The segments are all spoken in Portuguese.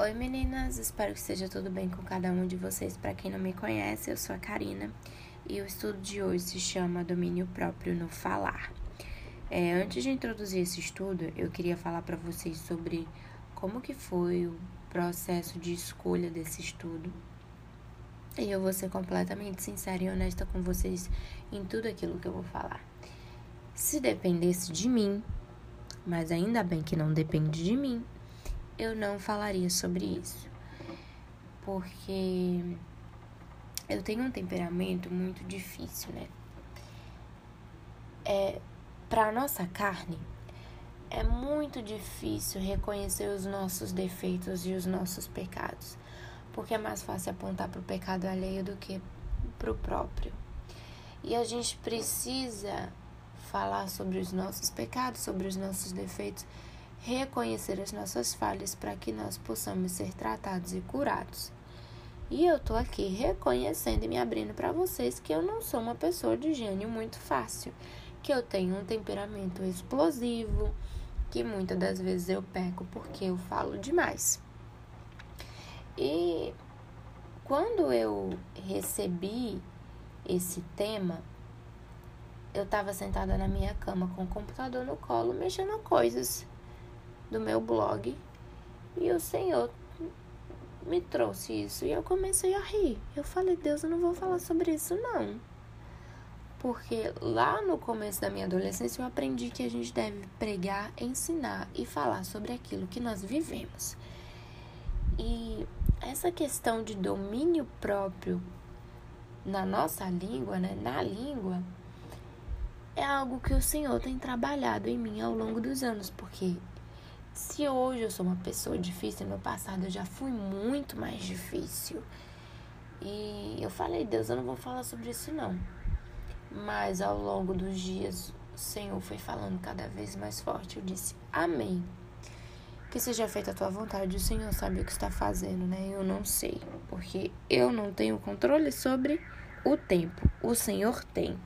Oi meninas, espero que esteja tudo bem com cada um de vocês. Para quem não me conhece, eu sou a Karina e o estudo de hoje se chama Domínio Próprio no Falar. É, antes de introduzir esse estudo, eu queria falar para vocês sobre como que foi o processo de escolha desse estudo. E eu vou ser completamente sincera e honesta com vocês em tudo aquilo que eu vou falar. Se dependesse de mim, mas ainda bem que não depende de mim, eu não falaria sobre isso. Porque eu tenho um temperamento muito difícil, né? É, para nossa carne, é muito difícil reconhecer os nossos defeitos e os nossos pecados, porque é mais fácil apontar para o pecado alheio do que para o próprio. E a gente precisa falar sobre os nossos pecados, sobre os nossos defeitos, reconhecer as nossas falhas para que nós possamos ser tratados e curados. E eu tô aqui reconhecendo e me abrindo para vocês que eu não sou uma pessoa de gênio muito fácil, que eu tenho um temperamento explosivo, que muitas das vezes eu peco porque eu falo demais. E quando eu recebi esse tema, eu estava sentada na minha cama com o computador no colo, mexendo coisas do meu blog. E o Senhor me trouxe isso. E eu comecei a rir. Eu falei, Deus, eu não vou falar sobre isso, não. Porque lá no começo da minha adolescência eu aprendi que a gente deve pregar, ensinar e falar sobre aquilo que nós vivemos. E essa questão de domínio próprio na nossa língua, né, na língua, é algo que o Senhor tem trabalhado em mim ao longo dos anos, porque se hoje eu sou uma pessoa difícil, no passado eu já fui muito mais difícil. E eu falei, Deus, eu não vou falar sobre isso não. Mas ao longo dos dias, o Senhor foi falando cada vez mais forte. Eu disse, Amém. Que seja feita a tua vontade. O Senhor sabe o que está fazendo, né? Eu não sei. Porque eu não tenho controle sobre o tempo. O Senhor tem.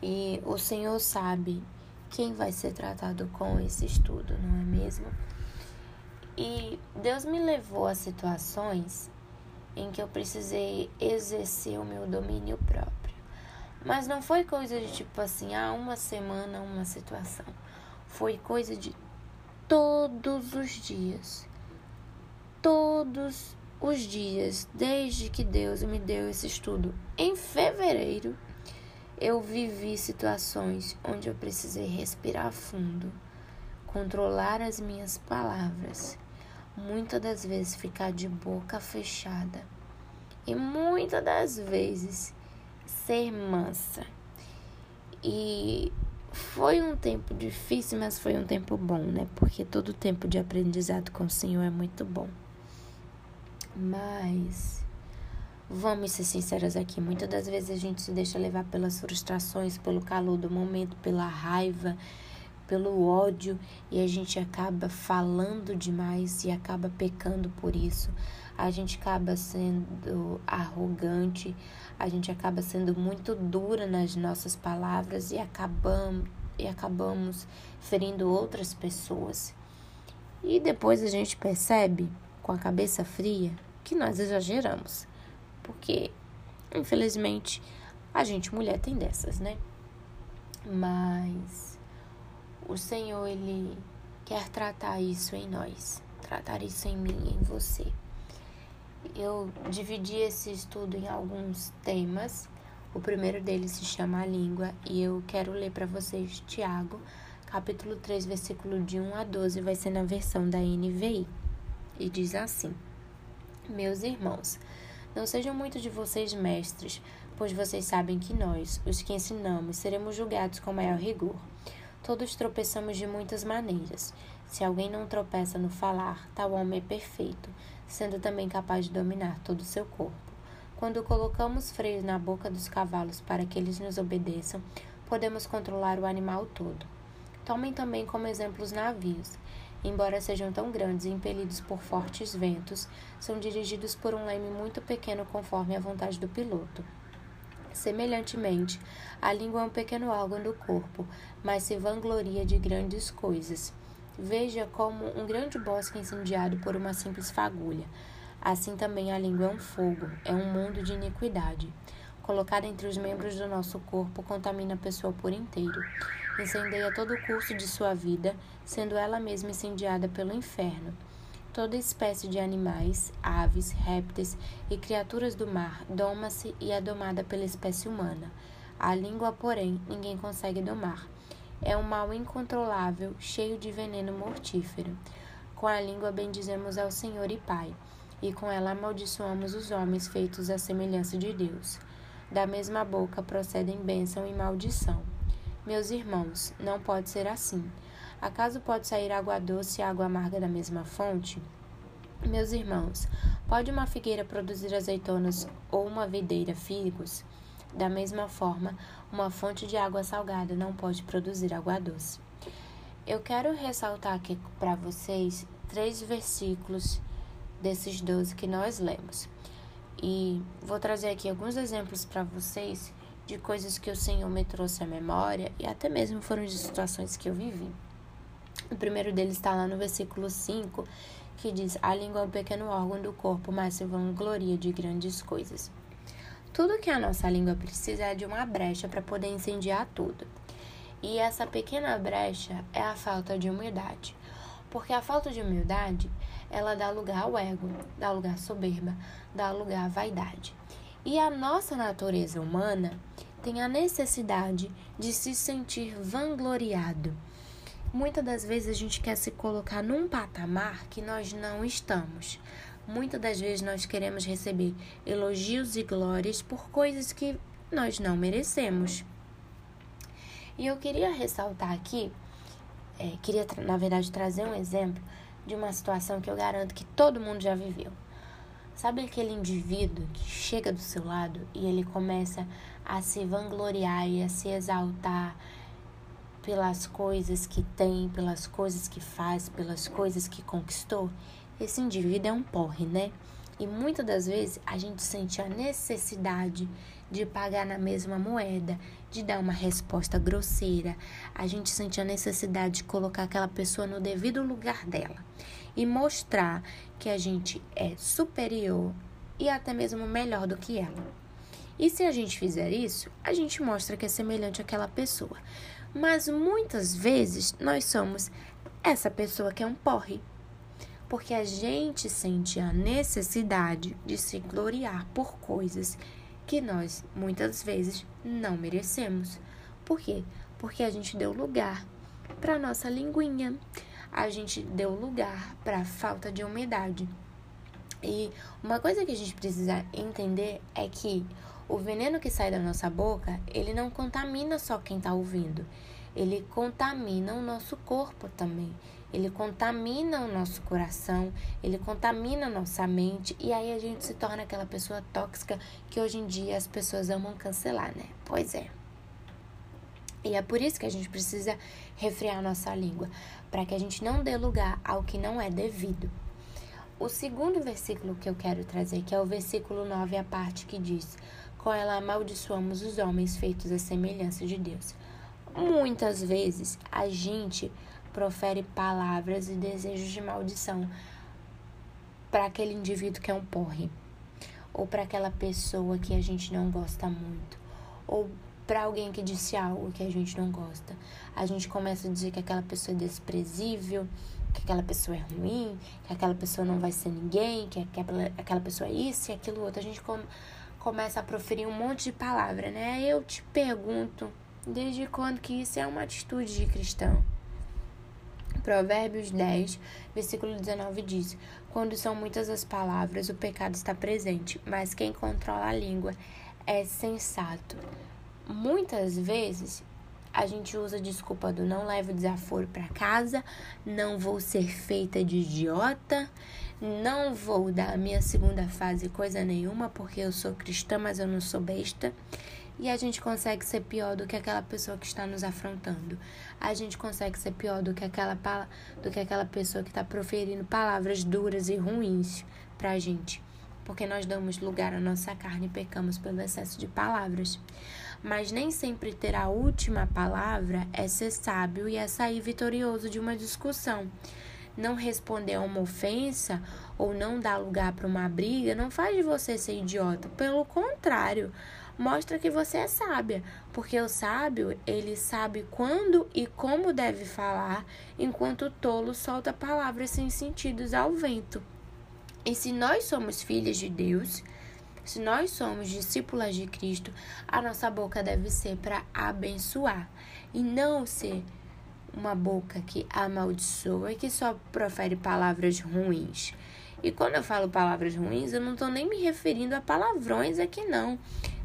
E o Senhor sabe quem vai ser tratado com esse estudo, não é mesmo? E Deus me levou a situações em que eu precisei exercer o meu domínio próprio. Mas não foi coisa de tipo assim, ah, uma semana, uma situação. Foi coisa de todos os dias. Todos os dias, desde que Deus me deu esse estudo em fevereiro eu vivi situações onde eu precisei respirar fundo, controlar as minhas palavras, muitas das vezes ficar de boca fechada e muitas das vezes ser mansa. E foi um tempo difícil, mas foi um tempo bom, né? Porque todo tempo de aprendizado com o Senhor é muito bom. Mas Vamos ser sinceras aqui, muitas das vezes a gente se deixa levar pelas frustrações, pelo calor do momento, pela raiva, pelo ódio e a gente acaba falando demais e acaba pecando por isso. A gente acaba sendo arrogante, a gente acaba sendo muito dura nas nossas palavras e acabamos e acabamos ferindo outras pessoas. E depois a gente percebe, com a cabeça fria, que nós exageramos porque infelizmente a gente mulher tem dessas, né? Mas o Senhor ele quer tratar isso em nós, tratar isso em mim, em você. Eu dividi esse estudo em alguns temas. O primeiro deles se chama a língua e eu quero ler para vocês Tiago, capítulo 3, versículo de 1 a 12, vai ser na versão da NVI. E diz assim: Meus irmãos, não sejam muito de vocês mestres, pois vocês sabem que nós, os que ensinamos, seremos julgados com maior rigor. Todos tropeçamos de muitas maneiras. Se alguém não tropeça no falar, tal homem é perfeito, sendo também capaz de dominar todo o seu corpo. Quando colocamos freios na boca dos cavalos para que eles nos obedeçam, podemos controlar o animal todo. Tomem também como exemplo os navios embora sejam tão grandes e impelidos por fortes ventos, são dirigidos por um leme muito pequeno conforme a vontade do piloto. Semelhantemente, a língua é um pequeno órgão do corpo, mas se vangloria de grandes coisas. Veja como um grande bosque incendiado por uma simples fagulha. Assim também a língua é um fogo, é um mundo de iniquidade. Colocada entre os membros do nosso corpo, contamina a pessoa por inteiro. Incendeia todo o curso de sua vida, sendo ela mesma incendiada pelo inferno. Toda espécie de animais, aves, répteis e criaturas do mar doma-se e é domada pela espécie humana. A língua, porém, ninguém consegue domar. É um mal incontrolável, cheio de veneno mortífero. Com a língua bendizemos ao Senhor e Pai, e com ela amaldiçoamos os homens feitos à semelhança de Deus. Da mesma boca procedem bênção e maldição. Meus irmãos, não pode ser assim. Acaso pode sair água doce e água amarga da mesma fonte? Meus irmãos, pode uma figueira produzir azeitonas ou uma videira figos? Da mesma forma, uma fonte de água salgada não pode produzir água doce. Eu quero ressaltar aqui para vocês três versículos desses doze que nós lemos. E vou trazer aqui alguns exemplos para vocês de coisas que o Senhor me trouxe à memória e até mesmo foram de situações que eu vivi. O primeiro deles está lá no versículo 5, que diz: A língua é um pequeno órgão do corpo, mas se vangloria de grandes coisas. Tudo que a nossa língua precisa é de uma brecha para poder incendiar tudo. E essa pequena brecha é a falta de humildade. Porque a falta de humildade, ela dá lugar ao ego, dá lugar à soberba, dá lugar à vaidade. E a nossa natureza humana tem a necessidade de se sentir vangloriado Muitas das vezes a gente quer se colocar num patamar que nós não estamos. Muitas das vezes nós queremos receber elogios e glórias por coisas que nós não merecemos. E eu queria ressaltar aqui, é, queria na verdade trazer um exemplo de uma situação que eu garanto que todo mundo já viveu. Sabe aquele indivíduo que chega do seu lado e ele começa a se vangloriar e a se exaltar pelas coisas que tem, pelas coisas que faz, pelas coisas que conquistou, esse indivíduo é um porre, né? E muitas das vezes a gente sente a necessidade de pagar na mesma moeda, de dar uma resposta grosseira. A gente sente a necessidade de colocar aquela pessoa no devido lugar dela e mostrar que a gente é superior e até mesmo melhor do que ela. E se a gente fizer isso, a gente mostra que é semelhante àquela pessoa. Mas muitas vezes nós somos essa pessoa que é um porre. Porque a gente sente a necessidade de se gloriar por coisas que nós muitas vezes não merecemos. Por quê? Porque a gente deu lugar para nossa linguinha, a gente deu lugar para falta de umidade. E uma coisa que a gente precisa entender é que o veneno que sai da nossa boca, ele não contamina só quem está ouvindo. Ele contamina o nosso corpo também. Ele contamina o nosso coração, ele contamina a nossa mente e aí a gente se torna aquela pessoa tóxica que hoje em dia as pessoas amam cancelar, né? Pois é. E é por isso que a gente precisa refrear nossa língua, para que a gente não dê lugar ao que não é devido. O segundo versículo que eu quero trazer, que é o versículo 9, a parte que diz: com ela amaldiçoamos os homens feitos à semelhança de Deus. Muitas vezes a gente profere palavras e desejos de maldição para aquele indivíduo que é um porre, ou para aquela pessoa que a gente não gosta muito, ou para alguém que disse algo que a gente não gosta. A gente começa a dizer que aquela pessoa é desprezível, que aquela pessoa é ruim, que aquela pessoa não vai ser ninguém, que aquela, aquela pessoa é isso e aquilo outro. A gente come começa a proferir um monte de palavra, né? Eu te pergunto, desde quando que isso é uma atitude de cristão? Provérbios 10, versículo 19 diz: Quando são muitas as palavras, o pecado está presente, mas quem controla a língua é sensato. Muitas vezes a gente usa a desculpa do não levo desaforo para casa, não vou ser feita de idiota, não vou dar a minha segunda fase coisa nenhuma, porque eu sou cristã, mas eu não sou besta. E a gente consegue ser pior do que aquela pessoa que está nos afrontando. A gente consegue ser pior do que aquela, do que aquela pessoa que está proferindo palavras duras e ruins pra gente. porque nós damos lugar à nossa carne e pecamos pelo excesso de palavras. Mas nem sempre ter a última palavra é ser sábio e é sair vitorioso de uma discussão. Não responder a uma ofensa ou não dar lugar para uma briga não faz de você ser idiota. Pelo contrário, mostra que você é sábia, porque o sábio, ele sabe quando e como deve falar, enquanto o tolo solta palavras sem sentidos ao vento. E se nós somos filhas de Deus, se nós somos discípulas de Cristo, a nossa boca deve ser para abençoar e não ser uma boca que amaldiçoa e que só profere palavras ruins. E quando eu falo palavras ruins, eu não estou nem me referindo a palavrões aqui, não.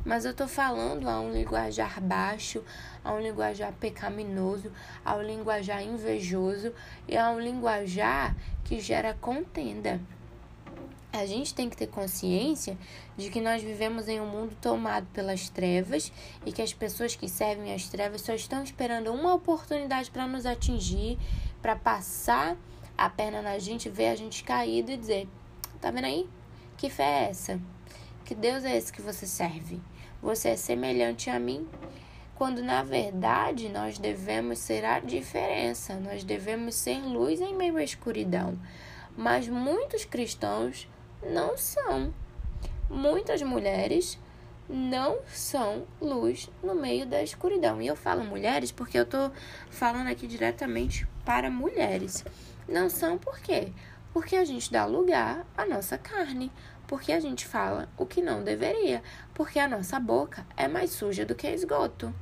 Mas eu estou falando a um linguajar baixo, a um linguajar pecaminoso, a um linguajar invejoso e a um linguajar que gera contenda. A gente tem que ter consciência de que nós vivemos em um mundo tomado pelas trevas e que as pessoas que servem as trevas só estão esperando uma oportunidade para nos atingir, para passar a perna na gente, ver a gente caído e dizer: Tá vendo aí? Que fé é essa? Que Deus é esse que você serve? Você é semelhante a mim? Quando na verdade nós devemos ser a diferença, nós devemos ser luz em meio à escuridão. Mas muitos cristãos não são. Muitas mulheres não são luz no meio da escuridão. E eu falo mulheres porque eu tô falando aqui diretamente para mulheres. Não são por quê? Porque a gente dá lugar à nossa carne, porque a gente fala o que não deveria, porque a nossa boca é mais suja do que esgoto.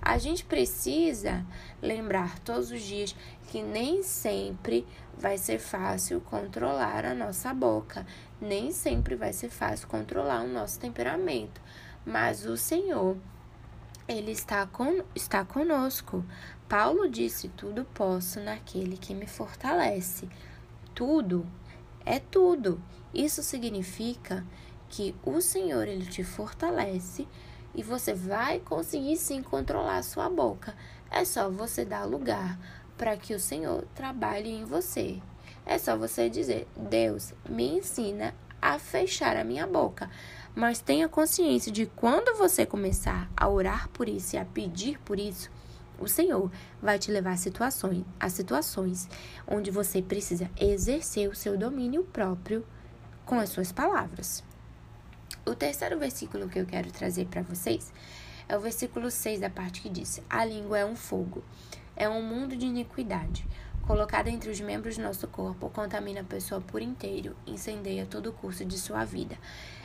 A gente precisa lembrar todos os dias que nem sempre vai ser fácil controlar a nossa boca, nem sempre vai ser fácil controlar o nosso temperamento, mas o Senhor, Ele está, con está conosco. Paulo disse: Tudo posso naquele que me fortalece. Tudo é tudo. Isso significa que o Senhor ele te fortalece e você vai conseguir sim controlar a sua boca. É só você dar lugar para que o Senhor trabalhe em você. É só você dizer: Deus, me ensina a fechar a minha boca. Mas tenha consciência de quando você começar a orar por isso e a pedir por isso, o Senhor vai te levar a situações, a situações onde você precisa exercer o seu domínio próprio com as suas palavras. O terceiro versículo que eu quero trazer para vocês é o versículo 6, da parte que diz: A língua é um fogo, é um mundo de iniquidade. Colocada entre os membros do nosso corpo, contamina a pessoa por inteiro, incendeia todo o curso de sua vida.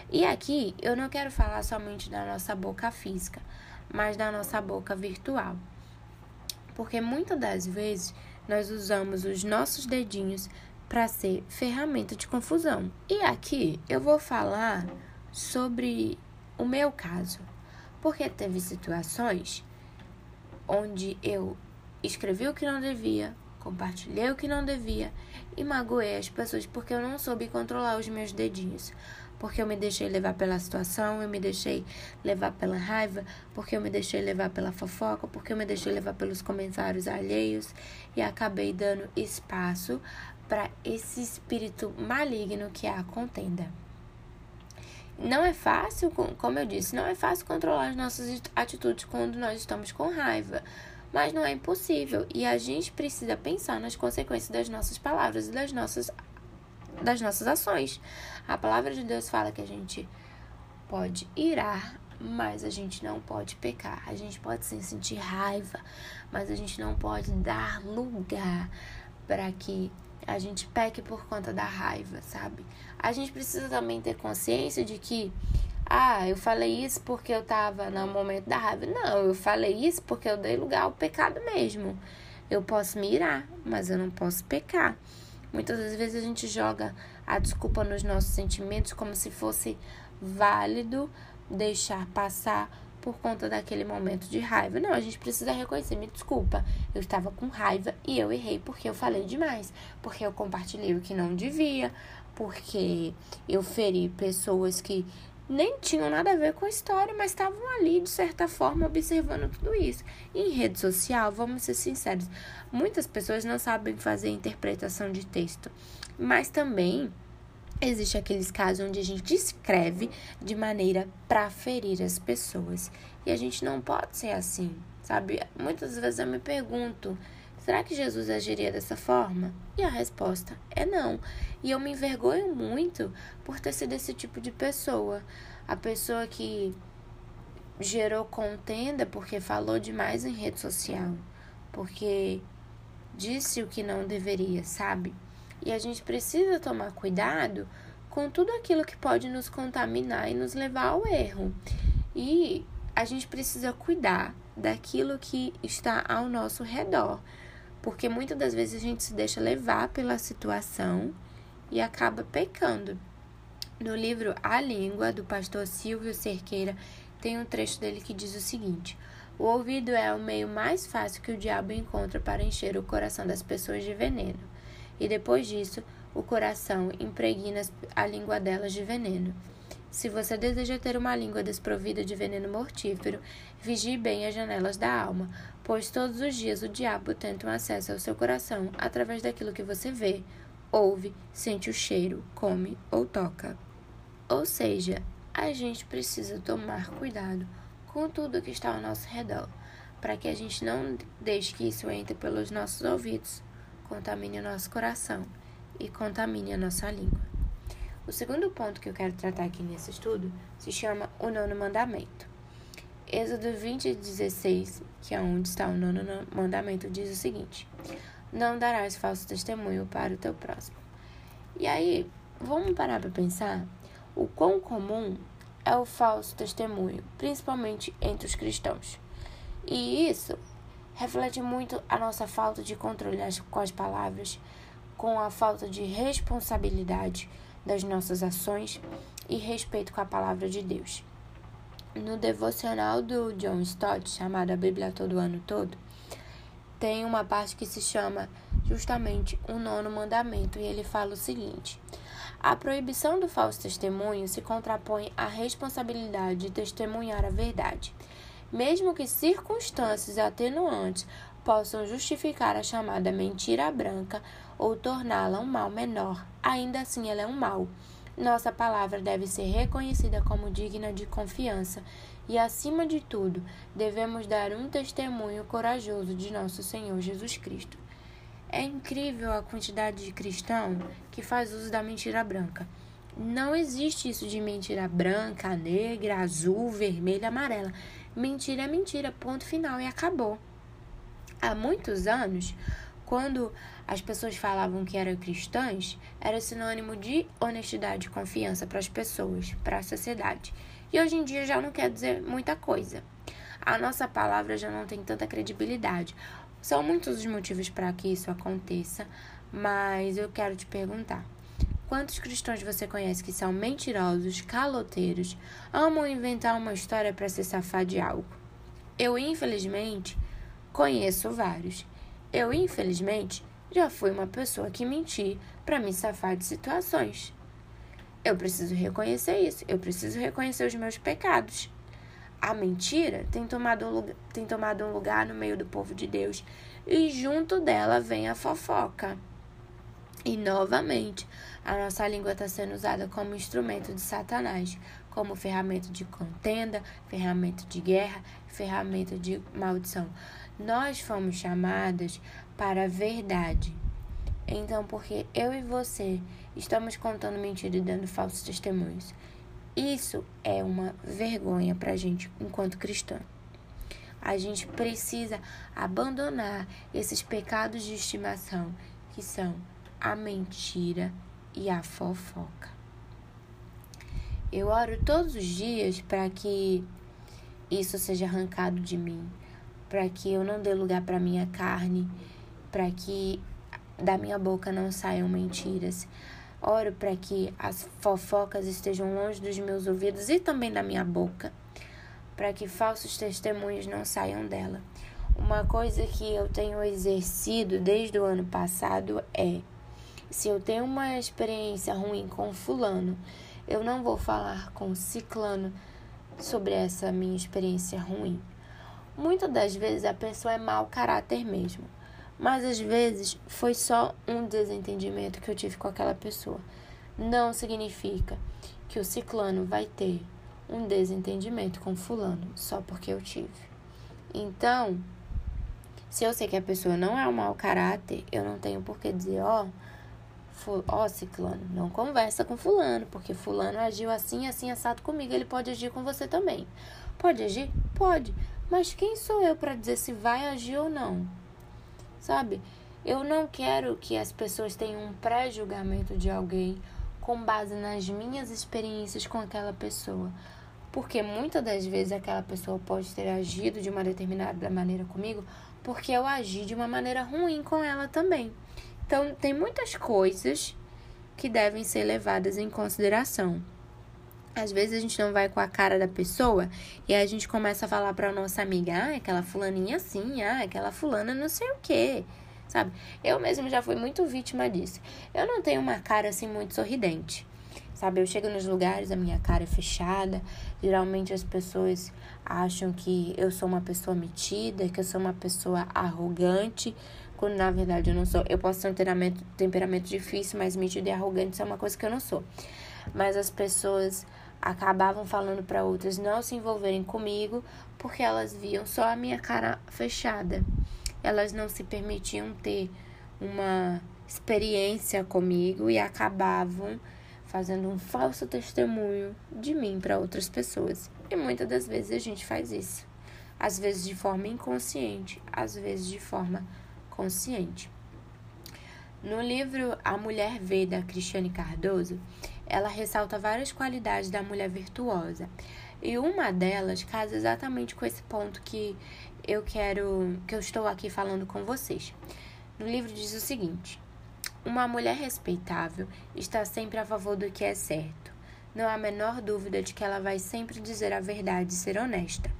E aqui eu não quero falar somente da nossa boca física, mas da nossa boca virtual. Porque muitas das vezes nós usamos os nossos dedinhos para ser ferramenta de confusão. E aqui eu vou falar sobre o meu caso, porque teve situações onde eu escrevi o que não devia, compartilhei o que não devia e magoei as pessoas porque eu não soube controlar os meus dedinhos. Porque eu me deixei levar pela situação, eu me deixei levar pela raiva, porque eu me deixei levar pela fofoca, porque eu me deixei levar pelos comentários alheios e acabei dando espaço para esse espírito maligno que é a contenda. Não é fácil, como eu disse, não é fácil controlar as nossas atitudes quando nós estamos com raiva, mas não é impossível e a gente precisa pensar nas consequências das nossas palavras e das nossas das nossas ações. A palavra de Deus fala que a gente pode irar, mas a gente não pode pecar. A gente pode sim sentir raiva, mas a gente não pode dar lugar para que a gente peque por conta da raiva, sabe? A gente precisa também ter consciência de que, ah, eu falei isso porque eu tava no momento da raiva. Não, eu falei isso porque eu dei lugar ao pecado mesmo. Eu posso me irar, mas eu não posso pecar. Muitas das vezes a gente joga a desculpa nos nossos sentimentos como se fosse válido deixar passar por conta daquele momento de raiva. Não, a gente precisa reconhecer, me desculpa, eu estava com raiva e eu errei porque eu falei demais, porque eu compartilhei o que não devia, porque eu feri pessoas que nem tinham nada a ver com a história, mas estavam ali, de certa forma, observando tudo isso. E em rede social, vamos ser sinceros, muitas pessoas não sabem fazer interpretação de texto, mas também Existem aqueles casos onde a gente escreve de maneira para ferir as pessoas. E a gente não pode ser assim, sabe? Muitas vezes eu me pergunto, será que Jesus agiria dessa forma? E a resposta é não. E eu me envergonho muito por ter sido esse tipo de pessoa. A pessoa que gerou contenda porque falou demais em rede social, porque disse o que não deveria, sabe? E a gente precisa tomar cuidado com tudo aquilo que pode nos contaminar e nos levar ao erro. E a gente precisa cuidar daquilo que está ao nosso redor, porque muitas das vezes a gente se deixa levar pela situação e acaba pecando. No livro A Língua, do pastor Silvio Cerqueira, tem um trecho dele que diz o seguinte: O ouvido é o meio mais fácil que o diabo encontra para encher o coração das pessoas de veneno e depois disso o coração impregna a língua delas de veneno. Se você deseja ter uma língua desprovida de veneno mortífero, vigie bem as janelas da alma, pois todos os dias o diabo tenta um acesso ao seu coração através daquilo que você vê, ouve, sente o cheiro, come ou toca. Ou seja, a gente precisa tomar cuidado com tudo que está ao nosso redor, para que a gente não deixe que isso entre pelos nossos ouvidos contamine o nosso coração e contamine a nossa língua. O segundo ponto que eu quero tratar aqui nesse estudo se chama o nono mandamento. Êxodo 20, 16, que é onde está o nono mandamento, diz o seguinte: Não darás falso testemunho para o teu próximo. E aí, vamos parar para pensar o quão comum é o falso testemunho, principalmente entre os cristãos. E isso reflete muito a nossa falta de controle com as palavras, com a falta de responsabilidade das nossas ações e respeito com a palavra de Deus. No devocional do John Stott, chamado A Bíblia Todo Ano Todo, tem uma parte que se chama justamente o nono mandamento, e ele fala o seguinte: A proibição do falso testemunho se contrapõe à responsabilidade de testemunhar a verdade mesmo que circunstâncias atenuantes possam justificar a chamada mentira branca ou torná-la um mal menor, ainda assim ela é um mal. Nossa palavra deve ser reconhecida como digna de confiança e, acima de tudo, devemos dar um testemunho corajoso de nosso Senhor Jesus Cristo. É incrível a quantidade de cristão que faz uso da mentira branca. Não existe isso de mentira branca, negra, azul, vermelha, amarela. Mentira é mentira, ponto final e acabou. Há muitos anos, quando as pessoas falavam que eram cristãs, era sinônimo de honestidade e confiança para as pessoas, para a sociedade. E hoje em dia já não quer dizer muita coisa. A nossa palavra já não tem tanta credibilidade. São muitos os motivos para que isso aconteça, mas eu quero te perguntar: Quantos cristãos você conhece que são mentirosos, caloteiros, amam inventar uma história para se safar de algo? Eu, infelizmente, conheço vários. Eu, infelizmente, já fui uma pessoa que menti para me safar de situações. Eu preciso reconhecer isso, eu preciso reconhecer os meus pecados. A mentira tem tomado, um lugar, tem tomado um lugar no meio do povo de Deus e junto dela vem a fofoca. E novamente, a nossa língua está sendo usada como instrumento de Satanás, como ferramenta de contenda, ferramenta de guerra, ferramenta de maldição. Nós fomos chamadas para a verdade. Então, porque eu e você estamos contando mentira e dando falsos testemunhos, isso é uma vergonha para a gente enquanto cristã. A gente precisa abandonar esses pecados de estimação que são a mentira e a fofoca. Eu oro todos os dias para que isso seja arrancado de mim, para que eu não dê lugar para minha carne, para que da minha boca não saiam mentiras. Oro para que as fofocas estejam longe dos meus ouvidos e também da minha boca, para que falsos testemunhos não saiam dela. Uma coisa que eu tenho exercido desde o ano passado é se eu tenho uma experiência ruim com fulano, eu não vou falar com ciclano sobre essa minha experiência ruim. Muitas das vezes a pessoa é mau caráter mesmo, mas às vezes foi só um desentendimento que eu tive com aquela pessoa. não significa que o ciclano vai ter um desentendimento com fulano só porque eu tive. Então, se eu sei que a pessoa não é um mau caráter, eu não tenho por que dizer, ó, oh, ó, oh, ciclano, não conversa com fulano, porque fulano agiu assim, assim, assado comigo, ele pode agir com você também. Pode agir? Pode. Mas quem sou eu para dizer se vai agir ou não? Sabe? Eu não quero que as pessoas tenham um pré-julgamento de alguém com base nas minhas experiências com aquela pessoa. Porque muitas das vezes aquela pessoa pode ter agido de uma determinada maneira comigo porque eu agi de uma maneira ruim com ela também. Então, tem muitas coisas que devem ser levadas em consideração. Às vezes a gente não vai com a cara da pessoa e a gente começa a falar para nossa amiga, ah, aquela fulaninha assim, ah, aquela fulana não sei o quê. Sabe? Eu mesmo já fui muito vítima disso. Eu não tenho uma cara assim muito sorridente. Sabe? Eu chego nos lugares, a minha cara é fechada. Geralmente as pessoas acham que eu sou uma pessoa metida, que eu sou uma pessoa arrogante, quando na verdade eu não sou. Eu posso ter um temperamento, temperamento difícil, mas metido e arrogante isso é uma coisa que eu não sou. Mas as pessoas acabavam falando para outras não se envolverem comigo porque elas viam só a minha cara fechada. Elas não se permitiam ter uma experiência comigo e acabavam fazendo um falso testemunho de mim para outras pessoas. E muitas das vezes a gente faz isso. Às vezes de forma inconsciente, às vezes de forma consciente. No livro A Mulher Vê, da Cristiane Cardoso, ela ressalta várias qualidades da mulher virtuosa. E uma delas casa exatamente com esse ponto que eu quero, que eu estou aqui falando com vocês. No livro diz o seguinte: Uma mulher respeitável está sempre a favor do que é certo. Não há a menor dúvida de que ela vai sempre dizer a verdade e ser honesta.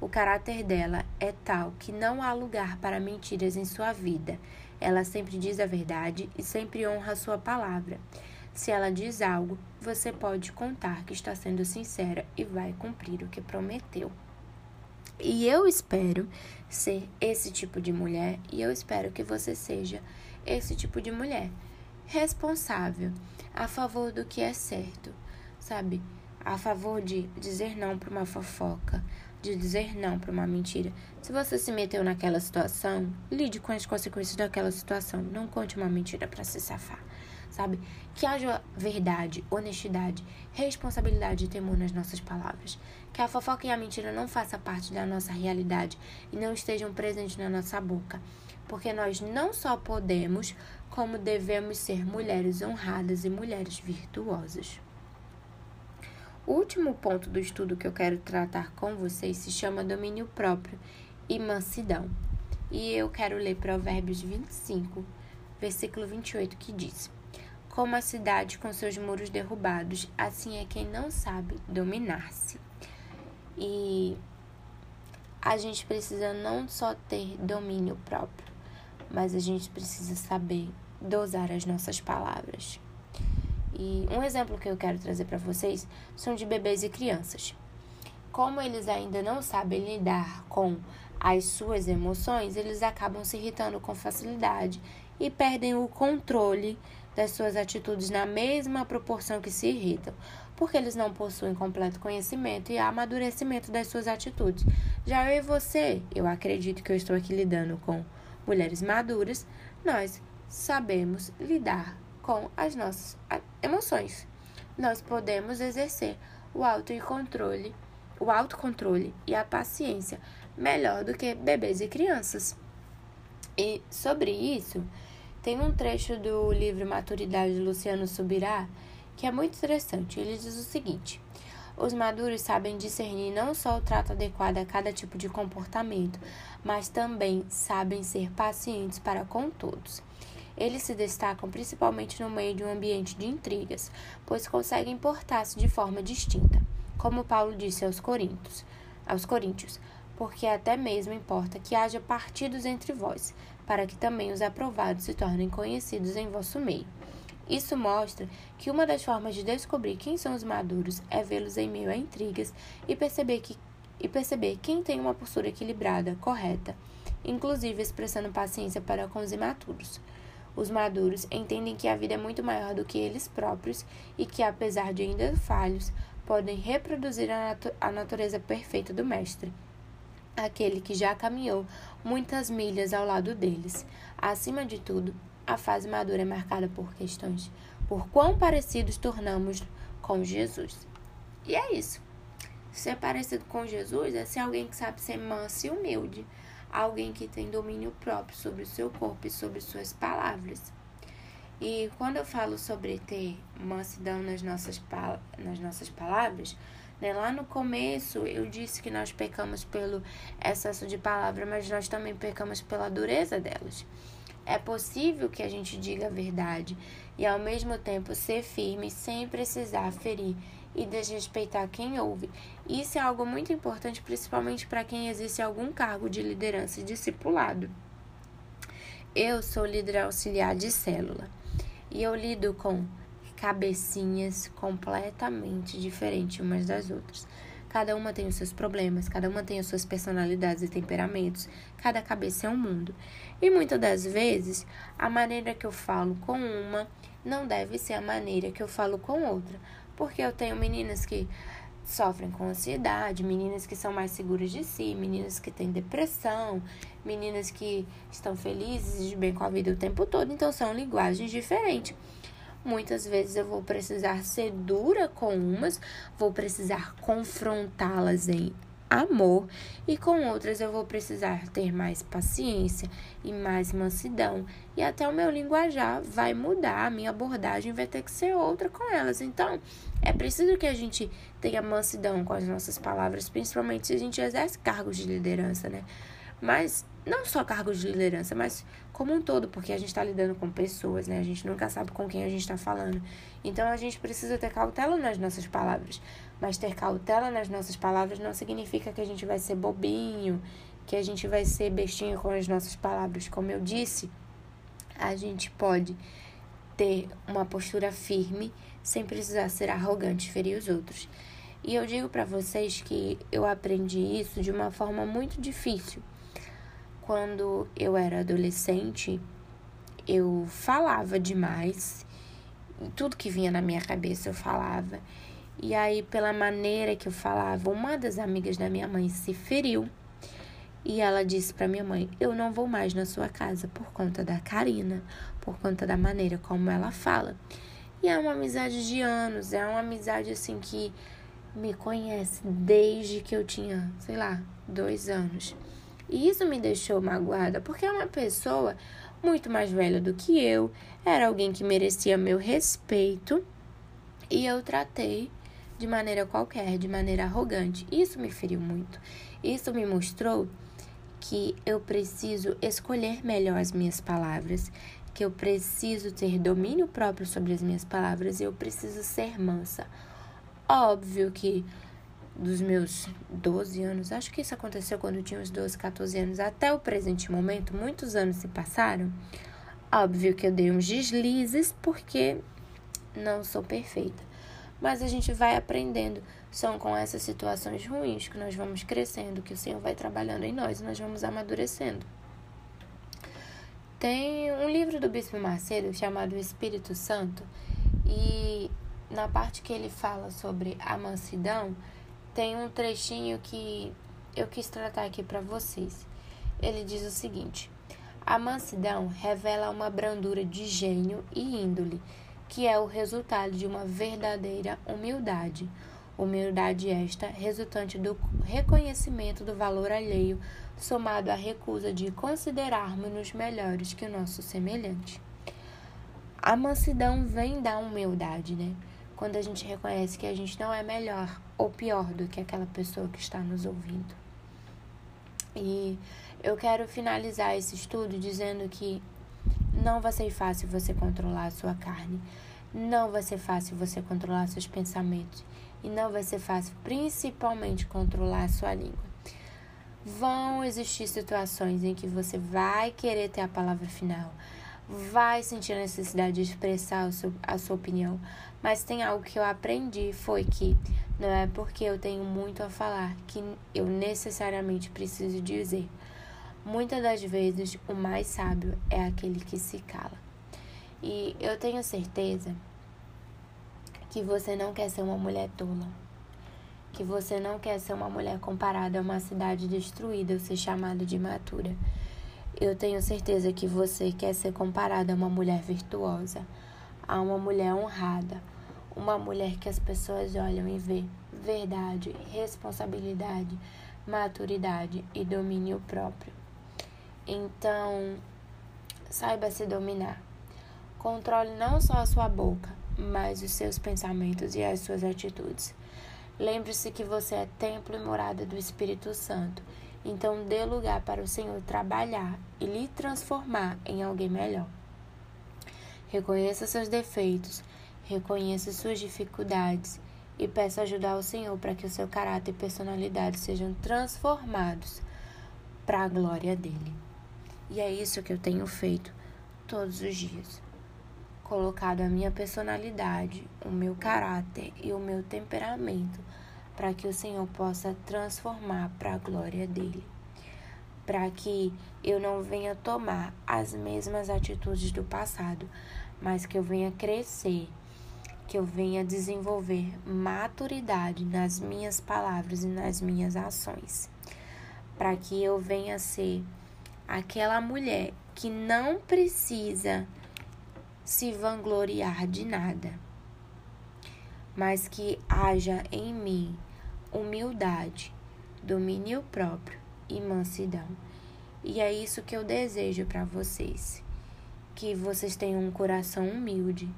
O caráter dela é tal que não há lugar para mentiras em sua vida. Ela sempre diz a verdade e sempre honra a sua palavra. Se ela diz algo, você pode contar que está sendo sincera e vai cumprir o que prometeu. E eu espero ser esse tipo de mulher e eu espero que você seja esse tipo de mulher responsável, a favor do que é certo, sabe? A favor de dizer não para uma fofoca, de dizer não para uma mentira. Se você se meteu naquela situação, lide com as consequências daquela situação. Não conte uma mentira para se safar, sabe? Que haja verdade, honestidade, responsabilidade e temor nas nossas palavras. Que a fofoca e a mentira não façam parte da nossa realidade e não estejam presentes na nossa boca. Porque nós não só podemos, como devemos ser mulheres honradas e mulheres virtuosas. O último ponto do estudo que eu quero tratar com vocês se chama domínio próprio e mansidão. E eu quero ler Provérbios 25, versículo 28, que diz: Como a cidade com seus muros derrubados, assim é quem não sabe dominar-se. E a gente precisa não só ter domínio próprio, mas a gente precisa saber dosar as nossas palavras. E um exemplo que eu quero trazer para vocês são de bebês e crianças. Como eles ainda não sabem lidar com as suas emoções, eles acabam se irritando com facilidade e perdem o controle das suas atitudes na mesma proporção que se irritam, porque eles não possuem completo conhecimento e amadurecimento das suas atitudes. Já eu e você, eu acredito que eu estou aqui lidando com mulheres maduras, nós sabemos lidar com as nossas emoções. Nós podemos exercer o autocontrole, o autocontrole e a paciência melhor do que bebês e crianças. E sobre isso, tem um trecho do livro Maturidade de Luciano Subirá que é muito interessante. Ele diz o seguinte: os maduros sabem discernir não só o trato adequado a cada tipo de comportamento, mas também sabem ser pacientes para com todos. Eles se destacam principalmente no meio de um ambiente de intrigas, pois conseguem portar-se de forma distinta, como Paulo disse aos Coríntios, aos Coríntios, porque até mesmo importa que haja partidos entre vós, para que também os aprovados se tornem conhecidos em vosso meio. Isso mostra que uma das formas de descobrir quem são os maduros é vê-los em meio a intrigas e perceber, que, e perceber quem tem uma postura equilibrada, correta, inclusive expressando paciência para com os imaturos. Os maduros entendem que a vida é muito maior do que eles próprios e que, apesar de ainda falhos, podem reproduzir a, natu a natureza perfeita do Mestre, aquele que já caminhou muitas milhas ao lado deles. Acima de tudo, a fase madura é marcada por questões por quão parecidos tornamos com Jesus. E é isso. Ser parecido com Jesus é ser alguém que sabe ser manso e humilde, alguém que tem domínio próprio sobre o seu corpo e sobre suas palavras. E quando eu falo sobre ter mansidão nas nossas, nas nossas palavras, né, lá no começo eu disse que nós pecamos pelo excesso de palavra, mas nós também pecamos pela dureza delas. É possível que a gente diga a verdade e ao mesmo tempo ser firme sem precisar ferir e desrespeitar quem ouve. Isso é algo muito importante, principalmente para quem existe algum cargo de liderança e discipulado. Eu sou líder auxiliar de célula e eu lido com cabecinhas completamente diferentes umas das outras. Cada uma tem os seus problemas, cada uma tem as suas personalidades e temperamentos, cada cabeça é um mundo. E muitas das vezes, a maneira que eu falo com uma não deve ser a maneira que eu falo com outra, porque eu tenho meninas que sofrem com ansiedade, meninas que são mais seguras de si, meninas que têm depressão, meninas que estão felizes e de bem com a vida o tempo todo, então são linguagens diferentes. Muitas vezes eu vou precisar ser dura com umas, vou precisar confrontá-las em amor, e com outras eu vou precisar ter mais paciência e mais mansidão, e até o meu linguajar vai mudar, a minha abordagem vai ter que ser outra com elas. Então, é preciso que a gente tenha mansidão com as nossas palavras, principalmente se a gente exerce cargos de liderança, né? Mas não só cargos de liderança, mas como um todo, porque a gente está lidando com pessoas, né? A gente nunca sabe com quem a gente está falando. Então a gente precisa ter cautela nas nossas palavras. Mas ter cautela nas nossas palavras não significa que a gente vai ser bobinho, que a gente vai ser bestinho com as nossas palavras. Como eu disse, a gente pode ter uma postura firme sem precisar ser arrogante ferir os outros. E eu digo para vocês que eu aprendi isso de uma forma muito difícil quando eu era adolescente, eu falava demais. Tudo que vinha na minha cabeça eu falava. E aí, pela maneira que eu falava, uma das amigas da minha mãe se feriu. E ela disse para minha mãe: Eu não vou mais na sua casa por conta da Karina, por conta da maneira como ela fala. E é uma amizade de anos, é uma amizade assim que me conhece desde que eu tinha, sei lá, dois anos. E isso me deixou magoada, porque é uma pessoa muito mais velha do que eu, era alguém que merecia meu respeito e eu tratei de maneira qualquer, de maneira arrogante. Isso me feriu muito. Isso me mostrou que eu preciso escolher melhor as minhas palavras, que eu preciso ter domínio próprio sobre as minhas palavras e eu preciso ser mansa. Óbvio que dos meus 12 anos, acho que isso aconteceu quando eu tinha uns 12, 14 anos, até o presente momento, muitos anos se passaram. Óbvio que eu dei uns deslizes porque não sou perfeita. Mas a gente vai aprendendo. São com essas situações ruins que nós vamos crescendo, que o Senhor vai trabalhando em nós e nós vamos amadurecendo. Tem um livro do Bispo Macedo chamado Espírito Santo, e na parte que ele fala sobre a mansidão, tem um trechinho que eu quis tratar aqui para vocês. Ele diz o seguinte: A mansidão revela uma brandura de gênio e índole, que é o resultado de uma verdadeira humildade. Humildade esta resultante do reconhecimento do valor alheio, somado à recusa de considerarmos-nos melhores que o nosso semelhante. A mansidão vem da humildade, né? Quando a gente reconhece que a gente não é melhor ou pior do que aquela pessoa que está nos ouvindo. E eu quero finalizar esse estudo dizendo que não vai ser fácil você controlar a sua carne, não vai ser fácil você controlar seus pensamentos e não vai ser fácil, principalmente, controlar a sua língua. Vão existir situações em que você vai querer ter a palavra final, vai sentir a necessidade de expressar a sua opinião, mas tem algo que eu aprendi foi que não é porque eu tenho muito a falar que eu necessariamente preciso dizer. Muitas das vezes o mais sábio é aquele que se cala. E eu tenho certeza que você não quer ser uma mulher tola. Que você não quer ser uma mulher comparada a uma cidade destruída ou ser chamada de imatura. Eu tenho certeza que você quer ser comparada a uma mulher virtuosa, a uma mulher honrada, uma mulher que as pessoas olham e vê verdade, responsabilidade, maturidade e domínio próprio. Então, saiba se dominar. Controle não só a sua boca, mas os seus pensamentos e as suas atitudes. Lembre-se que você é templo e morada do Espírito Santo. Então, dê lugar para o Senhor trabalhar e lhe transformar em alguém melhor. Reconheça seus defeitos, reconheça suas dificuldades e peça ajuda ao Senhor para que o seu caráter e personalidade sejam transformados para a glória dele. E é isso que eu tenho feito todos os dias colocado a minha personalidade, o meu caráter e o meu temperamento para que o Senhor possa transformar para a glória dele. Para que eu não venha tomar as mesmas atitudes do passado, mas que eu venha crescer, que eu venha desenvolver maturidade nas minhas palavras e nas minhas ações. Para que eu venha ser aquela mulher que não precisa se vangloriar de nada, mas que haja em mim humildade, domínio próprio e mansidão. E é isso que eu desejo para vocês. Que vocês tenham um coração humilde,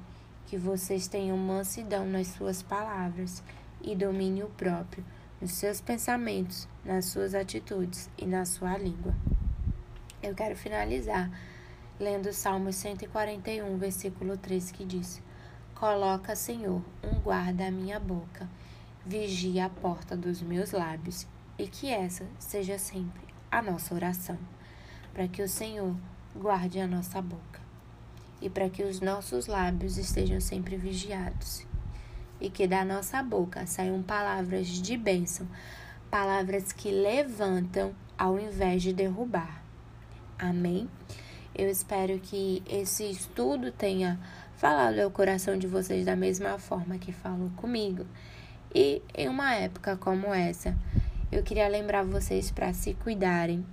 que vocês tenham mansidão nas suas palavras e domínio próprio nos seus pensamentos, nas suas atitudes e na sua língua. Eu quero finalizar lendo o Salmo 141, versículo 3, que diz: Coloca, Senhor, um guarda à minha boca, vigia a porta dos meus lábios, e que essa seja sempre a nossa oração, para que o Senhor guarde a nossa boca e para que os nossos lábios estejam sempre vigiados, e que da nossa boca saiam palavras de bênção, palavras que levantam ao invés de derrubar. Amém? Eu espero que esse estudo tenha falado ao coração de vocês da mesma forma que falou comigo. E em uma época como essa, eu queria lembrar vocês para se cuidarem,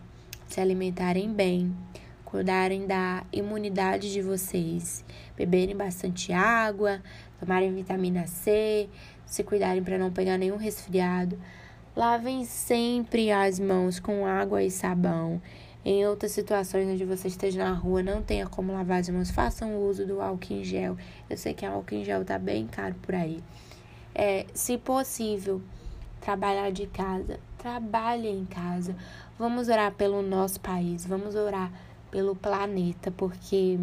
se alimentarem bem, cuidarem da imunidade de vocês, beberem bastante água, tomarem vitamina C, se cuidarem para não pegar nenhum resfriado. Lavem sempre as mãos com água e sabão em outras situações onde você esteja na rua, não tenha como lavar as mãos, façam uso do álcool em gel. Eu sei que o álcool em gel tá bem caro por aí. É, se possível, trabalhar de casa, trabalhe em casa. Vamos orar pelo nosso país, vamos orar pelo planeta, porque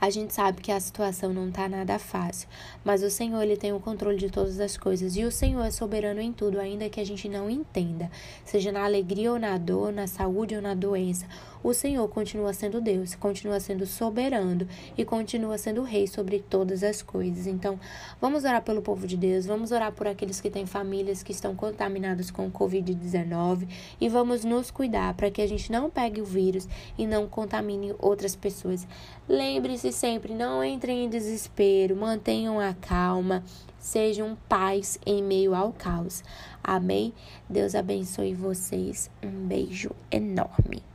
a gente sabe que a situação não tá nada fácil, mas o Senhor ele tem o controle de todas as coisas e o Senhor é soberano em tudo, ainda que a gente não entenda, seja na alegria ou na dor, na saúde ou na doença. O Senhor continua sendo Deus, continua sendo soberano e continua sendo rei sobre todas as coisas. Então, vamos orar pelo povo de Deus, vamos orar por aqueles que têm famílias que estão contaminados com o COVID-19 e vamos nos cuidar para que a gente não pegue o vírus e não contamine outras pessoas. Lembre-se sempre, não entrem em desespero, mantenham a calma, sejam paz em meio ao caos. Amém? Deus abençoe vocês. Um beijo enorme.